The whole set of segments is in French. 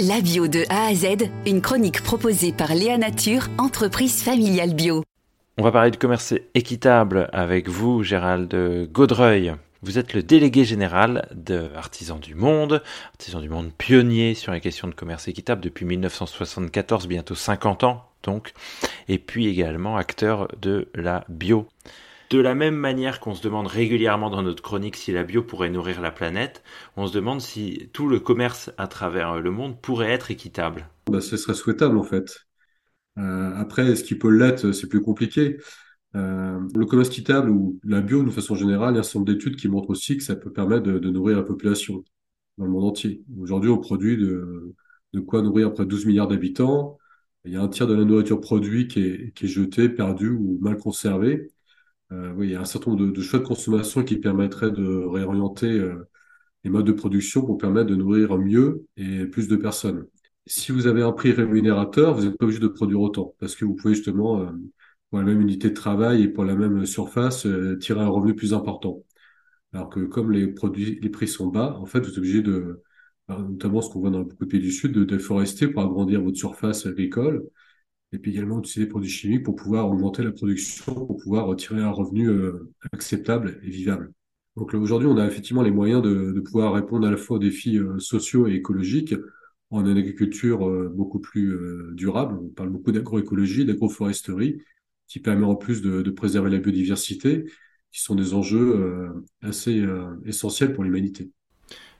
La bio de A à Z, une chronique proposée par Léa Nature, entreprise familiale bio. On va parler de commerce équitable avec vous, Gérald Gaudreuil. Vous êtes le délégué général de Artisans du Monde, Artisans du Monde pionnier sur les questions de commerce équitable depuis 1974, bientôt 50 ans donc, et puis également acteur de la bio. De la même manière qu'on se demande régulièrement dans notre chronique si la bio pourrait nourrir la planète, on se demande si tout le commerce à travers le monde pourrait être équitable. Bah, ce serait souhaitable en fait. Euh, après, est-ce qu'il peut l'être? C'est plus compliqué. Euh, le commerce équitable ou la bio, de façon générale, il y a un certain nombre d'études qui montrent aussi que ça peut permettre de, nourrir la population dans le monde entier. Aujourd'hui, on produit de, quoi nourrir près de 12 milliards d'habitants. Il y a un tiers de la nourriture produite est, qui est jetée, perdue ou mal conservée. Euh, il y a un certain nombre de, choix de consommation qui permettraient de réorienter euh, les modes de production pour permettre de nourrir mieux et plus de personnes. Si vous avez un prix rémunérateur, vous n'êtes pas obligé de produire autant parce que vous pouvez justement, euh, pour la même unité de travail et pour la même surface, tirer un revenu plus important. Alors que comme les les prix sont bas, en fait, vous êtes obligé de, notamment ce qu'on voit dans beaucoup de pays du Sud, de déforester pour agrandir votre surface agricole et puis également utiliser des produits chimiques pour pouvoir augmenter la production, pour pouvoir retirer un revenu euh, acceptable et vivable. Donc aujourd'hui, on a effectivement les moyens de, pouvoir répondre à la fois aux défis euh, sociaux et écologiques en une agriculture euh, beaucoup plus durable. On parle beaucoup d'agroécologie, d'agroforesterie, qui permet en plus de, préserver la biodiversité, qui sont des enjeux assez essentiels pour l'humanité.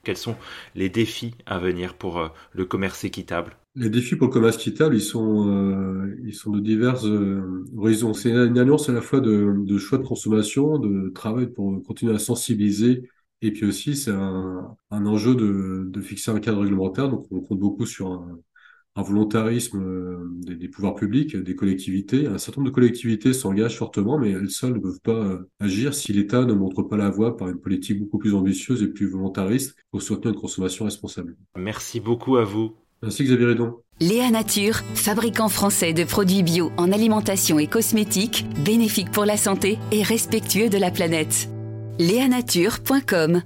Quels sont les défis à venir pour le commerce équitable les défis pour le commerce équitable, ils sont, euh, de diverses euh, horizons. C'est une alliance à la fois de, choix de consommation, de travail pour continuer à sensibiliser, et puis aussi c'est un, enjeu de, fixer un cadre réglementaire. Donc on compte beaucoup sur un, un volontarisme euh, des, des, pouvoirs publics, des collectivités. Un certain nombre de collectivités s'engagent fortement, mais elles seules ne peuvent pas euh, agir si l'État ne montre pas la voie par une politique beaucoup plus ambitieuse et plus volontariste pour soutenir une consommation responsable. Merci beaucoup à vous. Merci Xavier Redon. Léa Nature, fabricant français de produits bio en alimentation et cosmétiques, bénéfique pour la santé et respectueux de la planète. Léanature.com